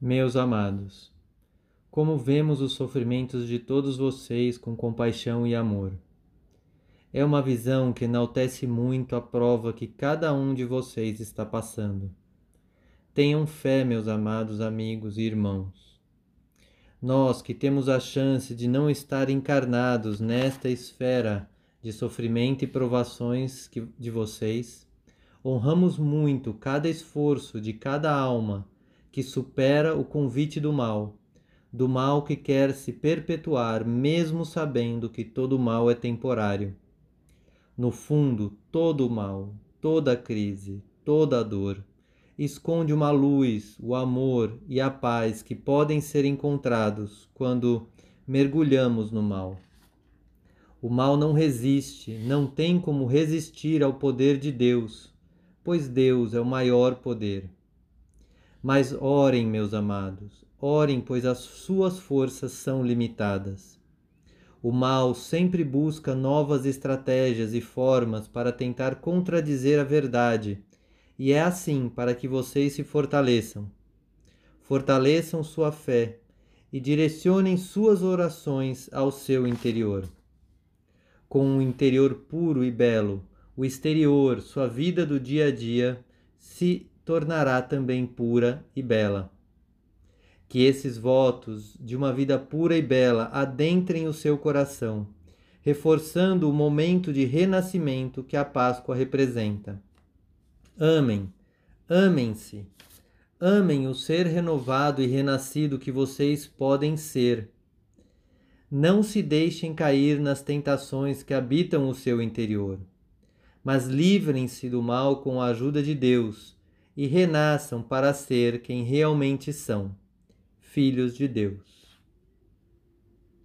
Meus amados, como vemos os sofrimentos de todos vocês com compaixão e amor. É uma visão que enaltece muito a prova que cada um de vocês está passando. Tenham fé, meus amados amigos e irmãos. Nós que temos a chance de não estar encarnados nesta esfera de sofrimento e provações de vocês, honramos muito cada esforço de cada alma que supera o convite do mal, do mal que quer se perpetuar, mesmo sabendo que todo mal é temporário. No fundo, todo o mal, toda crise, toda dor, esconde uma luz, o amor e a paz que podem ser encontrados quando mergulhamos no mal. O mal não resiste, não tem como resistir ao poder de Deus, pois Deus é o maior poder. Mas orem, meus amados, orem, pois as suas forças são limitadas. O mal sempre busca novas estratégias e formas para tentar contradizer a verdade, e é assim para que vocês se fortaleçam. Fortaleçam sua fé e direcionem suas orações ao seu interior. Com um interior puro e belo, o exterior, sua vida do dia a dia, se tornará também pura e bela. Que esses votos de uma vida pura e bela adentrem o seu coração, reforçando o momento de renascimento que a Páscoa representa. Amem, amem-se, amem o ser renovado e renascido que vocês podem ser. Não se deixem cair nas tentações que habitam o seu interior, mas livrem-se do mal com a ajuda de Deus e renasçam para ser quem realmente são, filhos de Deus.